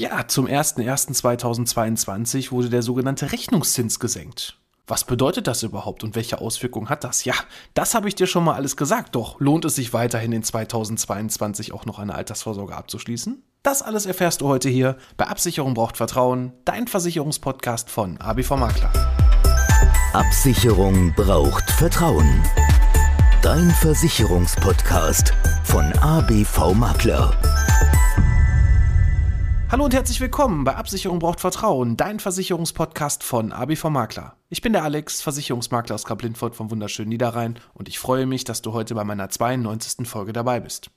Ja, zum 01.01.2022 wurde der sogenannte Rechnungszins gesenkt. Was bedeutet das überhaupt und welche Auswirkungen hat das? Ja, das habe ich dir schon mal alles gesagt. Doch lohnt es sich weiterhin in 2022 auch noch eine Altersvorsorge abzuschließen? Das alles erfährst du heute hier bei Absicherung braucht Vertrauen, dein Versicherungspodcast von ABV Makler. Absicherung braucht Vertrauen. Dein Versicherungspodcast von ABV Makler. Hallo und herzlich willkommen bei Absicherung braucht Vertrauen, dein Versicherungspodcast von ABV Makler. Ich bin der Alex, Versicherungsmakler aus Kaplintfurt vom wunderschönen Niederrhein und ich freue mich, dass du heute bei meiner 92. Folge dabei bist.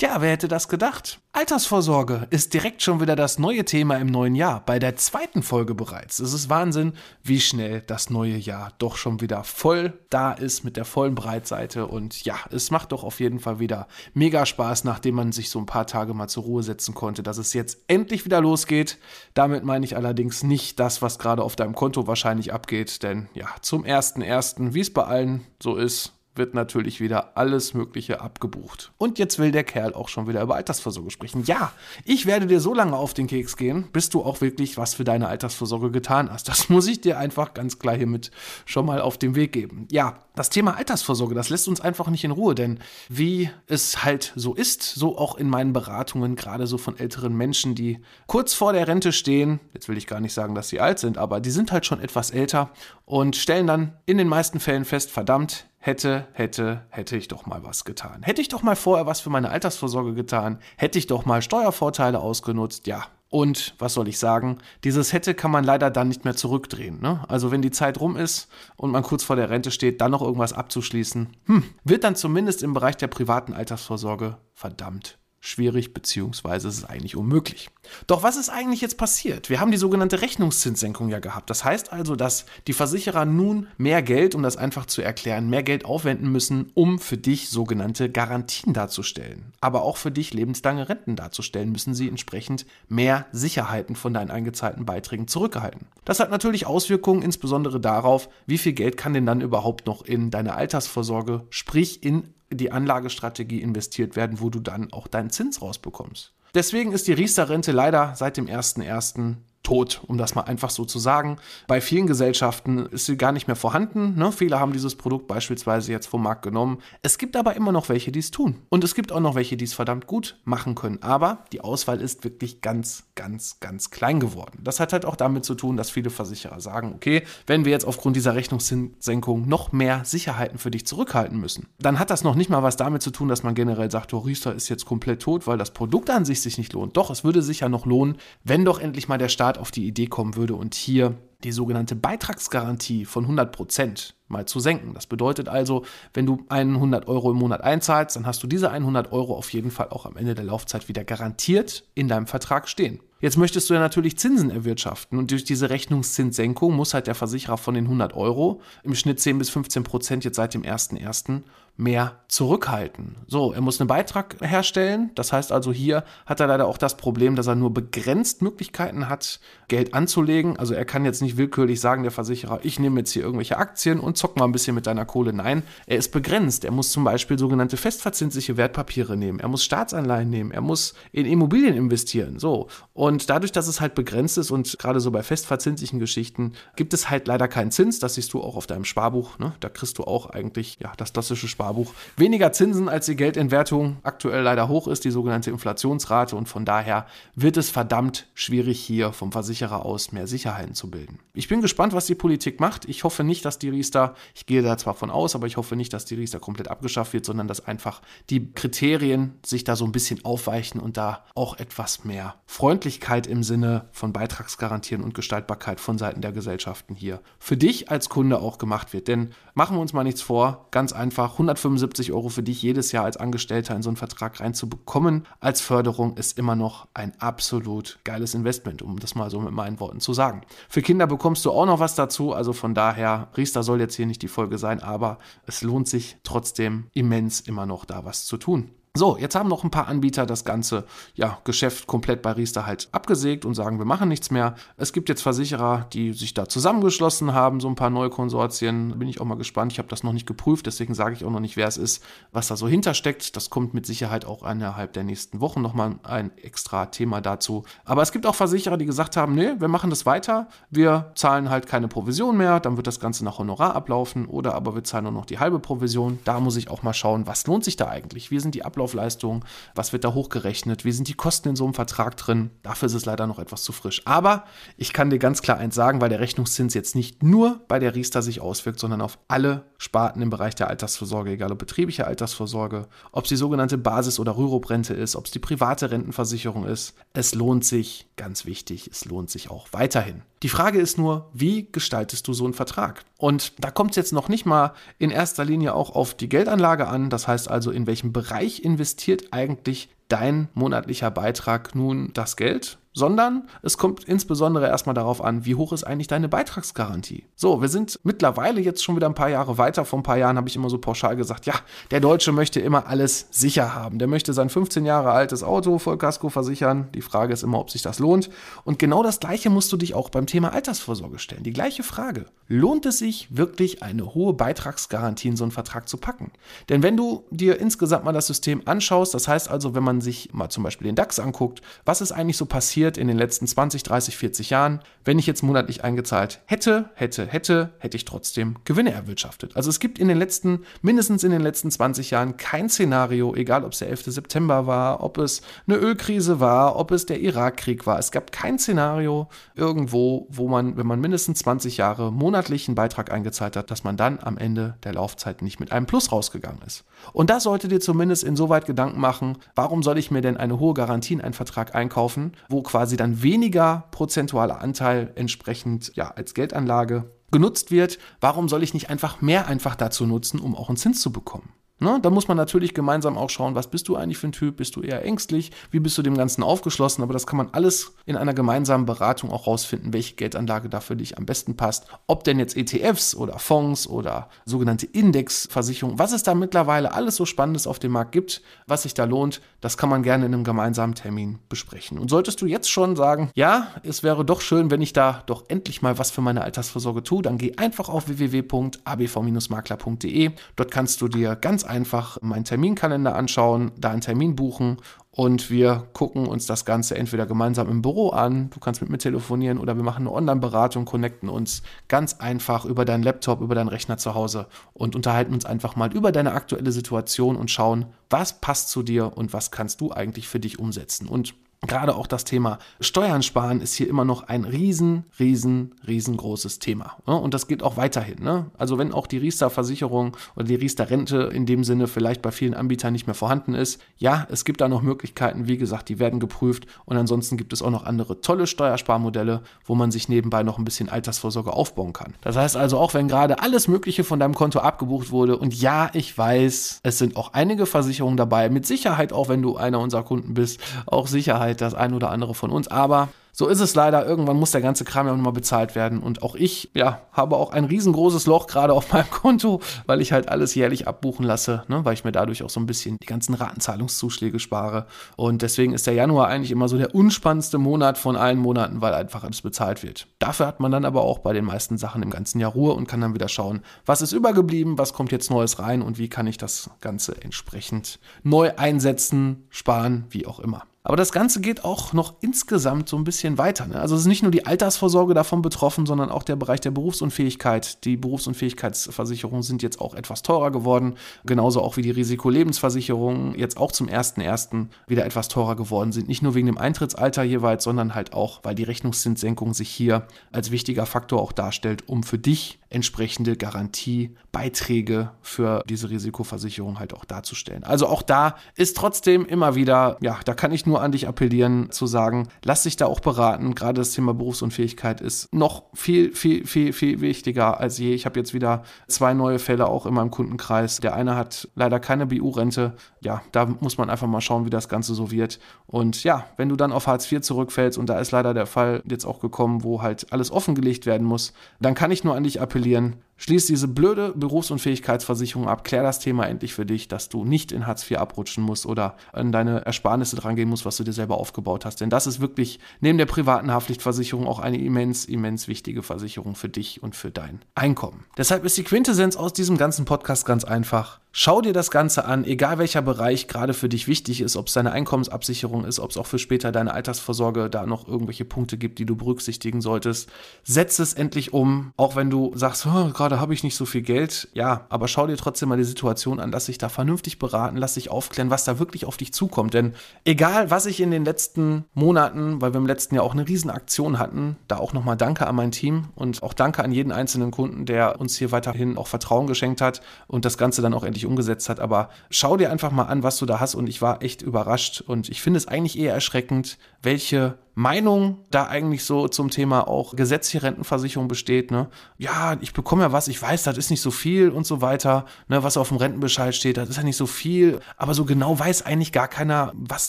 Ja, wer hätte das gedacht? Altersvorsorge ist direkt schon wieder das neue Thema im neuen Jahr, bei der zweiten Folge bereits. Es ist Wahnsinn, wie schnell das neue Jahr doch schon wieder voll da ist mit der vollen Breitseite. Und ja, es macht doch auf jeden Fall wieder mega Spaß, nachdem man sich so ein paar Tage mal zur Ruhe setzen konnte, dass es jetzt endlich wieder losgeht. Damit meine ich allerdings nicht das, was gerade auf deinem Konto wahrscheinlich abgeht, denn ja, zum 1.1., wie es bei allen so ist, wird natürlich wieder alles Mögliche abgebucht. Und jetzt will der Kerl auch schon wieder über Altersvorsorge sprechen. Ja, ich werde dir so lange auf den Keks gehen, bis du auch wirklich was für deine Altersvorsorge getan hast. Das muss ich dir einfach ganz klar hiermit schon mal auf den Weg geben. Ja, das Thema Altersvorsorge, das lässt uns einfach nicht in Ruhe, denn wie es halt so ist, so auch in meinen Beratungen, gerade so von älteren Menschen, die kurz vor der Rente stehen, jetzt will ich gar nicht sagen, dass sie alt sind, aber die sind halt schon etwas älter und stellen dann in den meisten Fällen fest, verdammt, hätte, hätte, hätte ich doch mal was getan. Hätte ich doch mal vorher was für meine Altersvorsorge getan, hätte ich doch mal Steuervorteile ausgenutzt, ja. Und was soll ich sagen? Dieses hätte kann man leider dann nicht mehr zurückdrehen. Ne? Also wenn die Zeit rum ist und man kurz vor der Rente steht, dann noch irgendwas abzuschließen, hm, wird dann zumindest im Bereich der privaten Altersvorsorge verdammt schwierig, beziehungsweise es ist eigentlich unmöglich. Doch was ist eigentlich jetzt passiert? Wir haben die sogenannte Rechnungszinssenkung ja gehabt. Das heißt also, dass die Versicherer nun mehr Geld, um das einfach zu erklären, mehr Geld aufwenden müssen, um für dich sogenannte Garantien darzustellen. Aber auch für dich lebenslange Renten darzustellen, müssen sie entsprechend mehr Sicherheiten von deinen eingezahlten Beiträgen zurückhalten. Das hat natürlich Auswirkungen insbesondere darauf, wie viel Geld kann denn dann überhaupt noch in deine Altersvorsorge, sprich in die Anlagestrategie investiert werden, wo du dann auch deinen Zins rausbekommst. Deswegen ist die Riester-Rente leider seit dem 1.1 tot, um das mal einfach so zu sagen. Bei vielen Gesellschaften ist sie gar nicht mehr vorhanden. Ne? Viele haben dieses Produkt beispielsweise jetzt vom Markt genommen. Es gibt aber immer noch welche, die es tun. Und es gibt auch noch welche, die es verdammt gut machen können. Aber die Auswahl ist wirklich ganz, ganz, ganz klein geworden. Das hat halt auch damit zu tun, dass viele Versicherer sagen, okay, wenn wir jetzt aufgrund dieser Rechnungssenkung noch mehr Sicherheiten für dich zurückhalten müssen, dann hat das noch nicht mal was damit zu tun, dass man generell sagt, oh, Riester ist jetzt komplett tot, weil das Produkt an sich sich nicht lohnt. Doch, es würde sich ja noch lohnen, wenn doch endlich mal der Staat auf die Idee kommen würde und hier die sogenannte Beitragsgarantie von 100 Prozent mal zu senken. Das bedeutet also, wenn du 100 Euro im Monat einzahlst, dann hast du diese 100 Euro auf jeden Fall auch am Ende der Laufzeit wieder garantiert in deinem Vertrag stehen. Jetzt möchtest du ja natürlich Zinsen erwirtschaften und durch diese Rechnungszinssenkung muss halt der Versicherer von den 100 Euro im Schnitt 10 bis 15 Prozent jetzt seit dem 1.1. mehr zurückhalten. So, er muss einen Beitrag herstellen. Das heißt also, hier hat er leider auch das Problem, dass er nur begrenzt Möglichkeiten hat, Geld anzulegen. Also er kann jetzt nicht willkürlich sagen, der Versicherer, ich nehme jetzt hier irgendwelche Aktien und zock mal ein bisschen mit deiner Kohle. Nein, er ist begrenzt. Er muss zum Beispiel sogenannte festverzinsliche Wertpapiere nehmen. Er muss Staatsanleihen nehmen. Er muss in Immobilien investieren. So. Und dadurch, dass es halt begrenzt ist und gerade so bei festverzinslichen Geschichten gibt es halt leider keinen Zins. Das siehst du auch auf deinem Sparbuch. Ne? Da kriegst du auch eigentlich ja, das klassische Sparbuch Sparbuch weniger Zinsen, als die Geldentwertung aktuell leider hoch ist, die sogenannte Inflationsrate. Und von daher wird es verdammt schwierig, hier vom Versicherer aus mehr Sicherheiten zu bilden. Ich bin gespannt, was die Politik macht. Ich hoffe nicht, dass die Riester, ich gehe da zwar von aus, aber ich hoffe nicht, dass die Riester komplett abgeschafft wird, sondern dass einfach die Kriterien sich da so ein bisschen aufweichen und da auch etwas mehr Freundlichkeit im Sinne von Beitragsgarantien und Gestaltbarkeit von Seiten der Gesellschaften hier für dich als Kunde auch gemacht wird. Denn machen wir uns mal nichts vor, ganz einfach 175 Euro für dich jedes Jahr als Angestellter in so einen Vertrag reinzubekommen als Förderung ist immer noch ein absolut geiles Investment, um das mal so mit meinen Worten zu sagen. Für Kinder bekommst du auch noch was dazu, also von daher, Riester soll jetzt hier nicht die Folge sein, aber es lohnt sich trotzdem immens immer noch da was zu tun. So, jetzt haben noch ein paar Anbieter das ganze ja, Geschäft komplett bei Riester halt abgesägt und sagen, wir machen nichts mehr. Es gibt jetzt Versicherer, die sich da zusammengeschlossen haben, so ein paar neue Konsortien. Bin ich auch mal gespannt. Ich habe das noch nicht geprüft, deswegen sage ich auch noch nicht, wer es ist, was da so hintersteckt. Das kommt mit Sicherheit auch innerhalb der nächsten Wochen nochmal ein extra Thema dazu. Aber es gibt auch Versicherer, die gesagt haben, nee, wir machen das weiter. Wir zahlen halt keine Provision mehr, dann wird das Ganze nach Honorar ablaufen oder aber wir zahlen nur noch die halbe Provision. Da muss ich auch mal schauen, was lohnt sich da eigentlich? Wie sind die Ablauf Ablaufleistung, was wird da hochgerechnet, wie sind die Kosten in so einem Vertrag drin. Dafür ist es leider noch etwas zu frisch. Aber ich kann dir ganz klar eins sagen, weil der Rechnungszins jetzt nicht nur bei der Riester sich auswirkt, sondern auf alle Sparten im Bereich der Altersvorsorge, egal ob betriebliche Altersvorsorge, ob es die sogenannte Basis- oder Rürup-Rente ist, ob es die private Rentenversicherung ist. Es lohnt sich, ganz wichtig, es lohnt sich auch weiterhin. Die Frage ist nur, wie gestaltest du so einen Vertrag? Und da kommt es jetzt noch nicht mal in erster Linie auch auf die Geldanlage an. Das heißt also, in welchem Bereich investiert eigentlich dein monatlicher Beitrag nun das Geld? Sondern es kommt insbesondere erstmal darauf an, wie hoch ist eigentlich deine Beitragsgarantie. So, wir sind mittlerweile jetzt schon wieder ein paar Jahre weiter. Vor ein paar Jahren habe ich immer so pauschal gesagt, ja, der Deutsche möchte immer alles sicher haben. Der möchte sein 15 Jahre altes Auto Vollkasko versichern. Die Frage ist immer, ob sich das lohnt. Und genau das Gleiche musst du dich auch beim Thema Altersvorsorge stellen. Die gleiche Frage. Lohnt es sich wirklich eine hohe Beitragsgarantie in so einen Vertrag zu packen? Denn wenn du dir insgesamt mal das System anschaust, das heißt also, wenn man sich mal zum Beispiel den DAX anguckt, was ist eigentlich so passiert, passiert in den letzten 20, 30, 40 Jahren. Wenn ich jetzt monatlich eingezahlt hätte, hätte, hätte, hätte ich trotzdem Gewinne erwirtschaftet. Also es gibt in den letzten, mindestens in den letzten 20 Jahren kein Szenario, egal ob es der 11. September war, ob es eine Ölkrise war, ob es der Irakkrieg war. Es gab kein Szenario irgendwo, wo man, wenn man mindestens 20 Jahre monatlichen Beitrag eingezahlt hat, dass man dann am Ende der Laufzeit nicht mit einem Plus rausgegangen ist. Und da solltet ihr zumindest insoweit Gedanken machen, warum soll ich mir denn eine hohe Garantie in einen Vertrag einkaufen, wo quasi dann weniger prozentualer Anteil entsprechend ja, als Geldanlage genutzt wird, warum soll ich nicht einfach mehr einfach dazu nutzen, um auch einen Zins zu bekommen? Ne? Da muss man natürlich gemeinsam auch schauen, was bist du eigentlich für ein Typ? Bist du eher ängstlich? Wie bist du dem Ganzen aufgeschlossen? Aber das kann man alles in einer gemeinsamen Beratung auch rausfinden, welche Geldanlage da für dich am besten passt. Ob denn jetzt ETFs oder Fonds oder sogenannte Indexversicherung, was es da mittlerweile alles so Spannendes auf dem Markt gibt, was sich da lohnt, das kann man gerne in einem gemeinsamen Termin besprechen. Und solltest du jetzt schon sagen, ja, es wäre doch schön, wenn ich da doch endlich mal was für meine Altersvorsorge tue, dann geh einfach auf www.abv-makler.de. Dort kannst du dir ganz einfach meinen Terminkalender anschauen, da einen Termin buchen und wir gucken uns das Ganze entweder gemeinsam im Büro an, du kannst mit mir telefonieren oder wir machen eine Online-Beratung, connecten uns ganz einfach über deinen Laptop, über deinen Rechner zu Hause und unterhalten uns einfach mal über deine aktuelle Situation und schauen, was passt zu dir und was kannst du eigentlich für dich umsetzen. Und Gerade auch das Thema Steuern sparen ist hier immer noch ein riesen, riesen, riesengroßes Thema. Und das geht auch weiterhin. Ne? Also wenn auch die Riester-Versicherung oder die Riester-Rente in dem Sinne vielleicht bei vielen Anbietern nicht mehr vorhanden ist, ja, es gibt da noch Möglichkeiten. Wie gesagt, die werden geprüft. Und ansonsten gibt es auch noch andere tolle Steuersparmodelle, wo man sich nebenbei noch ein bisschen Altersvorsorge aufbauen kann. Das heißt also, auch wenn gerade alles Mögliche von deinem Konto abgebucht wurde und ja, ich weiß, es sind auch einige Versicherungen dabei, mit Sicherheit auch, wenn du einer unserer Kunden bist, auch Sicherheit Sicherheit das ein oder andere von uns, aber so ist es leider. Irgendwann muss der ganze Kram ja nochmal bezahlt werden. Und auch ich, ja, habe auch ein riesengroßes Loch gerade auf meinem Konto, weil ich halt alles jährlich abbuchen lasse, ne? weil ich mir dadurch auch so ein bisschen die ganzen Ratenzahlungszuschläge spare. Und deswegen ist der Januar eigentlich immer so der unspannendste Monat von allen Monaten, weil einfach alles bezahlt wird. Dafür hat man dann aber auch bei den meisten Sachen im ganzen Jahr Ruhe und kann dann wieder schauen, was ist übergeblieben, was kommt jetzt Neues rein und wie kann ich das Ganze entsprechend neu einsetzen, sparen, wie auch immer. Aber das Ganze geht auch noch insgesamt so ein bisschen weiter. Ne? Also es ist nicht nur die Altersvorsorge davon betroffen, sondern auch der Bereich der Berufsunfähigkeit. Die Berufsunfähigkeitsversicherungen sind jetzt auch etwas teurer geworden, genauso auch wie die Risikolebensversicherungen jetzt auch zum 1.1. wieder etwas teurer geworden sind. Nicht nur wegen dem Eintrittsalter jeweils, sondern halt auch, weil die Rechnungszinssenkung sich hier als wichtiger Faktor auch darstellt, um für dich entsprechende Garantiebeiträge für diese Risikoversicherung halt auch darzustellen. Also auch da ist trotzdem immer wieder, ja, da kann ich nur an dich appellieren zu sagen, lass dich da auch beraten. Gerade das Thema Berufsunfähigkeit ist noch viel, viel, viel, viel wichtiger als je. Ich habe jetzt wieder zwei neue Fälle auch in meinem Kundenkreis. Der eine hat leider keine BU-Rente. Ja, da muss man einfach mal schauen, wie das Ganze so wird. Und ja, wenn du dann auf Hartz IV zurückfällst und da ist leider der Fall jetzt auch gekommen, wo halt alles offengelegt werden muss, dann kann ich nur an dich appellieren, appellieren, Schließ diese blöde Berufsunfähigkeitsversicherung ab, klär das Thema endlich für dich, dass du nicht in Hartz IV abrutschen musst oder an deine Ersparnisse drangehen musst, was du dir selber aufgebaut hast. Denn das ist wirklich neben der privaten Haftpflichtversicherung auch eine immens, immens wichtige Versicherung für dich und für dein Einkommen. Deshalb ist die Quintessenz aus diesem ganzen Podcast ganz einfach. Schau dir das Ganze an, egal welcher Bereich gerade für dich wichtig ist, ob es deine Einkommensabsicherung ist, ob es auch für später deine Altersvorsorge da noch irgendwelche Punkte gibt, die du berücksichtigen solltest. Setz es endlich um, auch wenn du sagst, oh, gerade gerade habe ich nicht so viel Geld. Ja, aber schau dir trotzdem mal die Situation an, lass dich da vernünftig beraten, lass dich aufklären, was da wirklich auf dich zukommt. Denn egal, was ich in den letzten Monaten, weil wir im letzten Jahr auch eine Riesenaktion hatten, da auch nochmal Danke an mein Team und auch Danke an jeden einzelnen Kunden, der uns hier weiterhin auch Vertrauen geschenkt hat und das Ganze dann auch endlich umgesetzt hat. Aber schau dir einfach mal an, was du da hast und ich war echt überrascht und ich finde es eigentlich eher erschreckend, welche Meinung da eigentlich so zum Thema auch gesetzliche Rentenversicherung besteht. Ne? Ja, ich bekomme ja was, ich weiß, das ist nicht so viel und so weiter. Ne? Was auf dem Rentenbescheid steht, das ist ja nicht so viel. Aber so genau weiß eigentlich gar keiner, was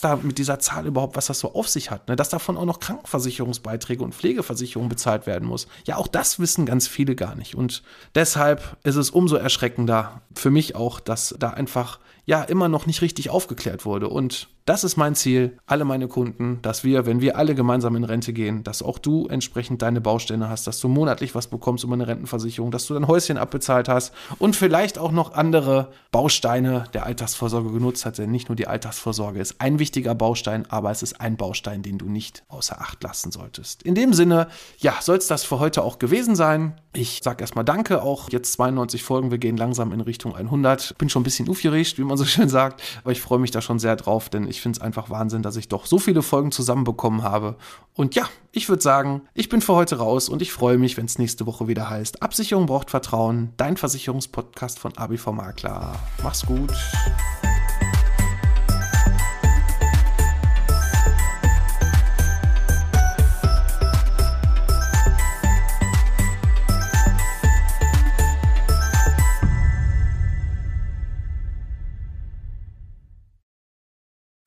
da mit dieser Zahl überhaupt, was das so auf sich hat. Ne? Dass davon auch noch Krankenversicherungsbeiträge und Pflegeversicherung bezahlt werden muss. Ja, auch das wissen ganz viele gar nicht. Und deshalb ist es umso erschreckender für mich auch, dass da einfach ja immer noch nicht richtig aufgeklärt wurde. Und das ist mein Ziel, alle meine Kunden, dass wir, wenn wir alle gemeinsam in Rente gehen, dass auch du entsprechend deine Bausteine hast, dass du monatlich was bekommst über eine Rentenversicherung, dass du dein Häuschen abbezahlt hast und vielleicht auch noch andere Bausteine der Altersvorsorge genutzt hast. Denn nicht nur die Altersvorsorge ist ein wichtiger Baustein, aber es ist ein Baustein, den du nicht außer Acht lassen solltest. In dem Sinne, ja, soll es das für heute auch gewesen sein. Ich sage erstmal Danke, auch jetzt 92 Folgen, wir gehen langsam in Richtung 100. Bin schon ein bisschen aufgeregt, wie man so schön sagt, aber ich freue mich da schon sehr drauf, denn ich finde es einfach Wahnsinn, dass ich doch so viele Folgen zusammenbekommen habe. Und ja, ich würde sagen, ich bin für heute raus und ich freue mich, wenn es nächste Woche wieder heißt, Absicherung braucht Vertrauen, dein Versicherungspodcast von ABV Makler. Mach's gut.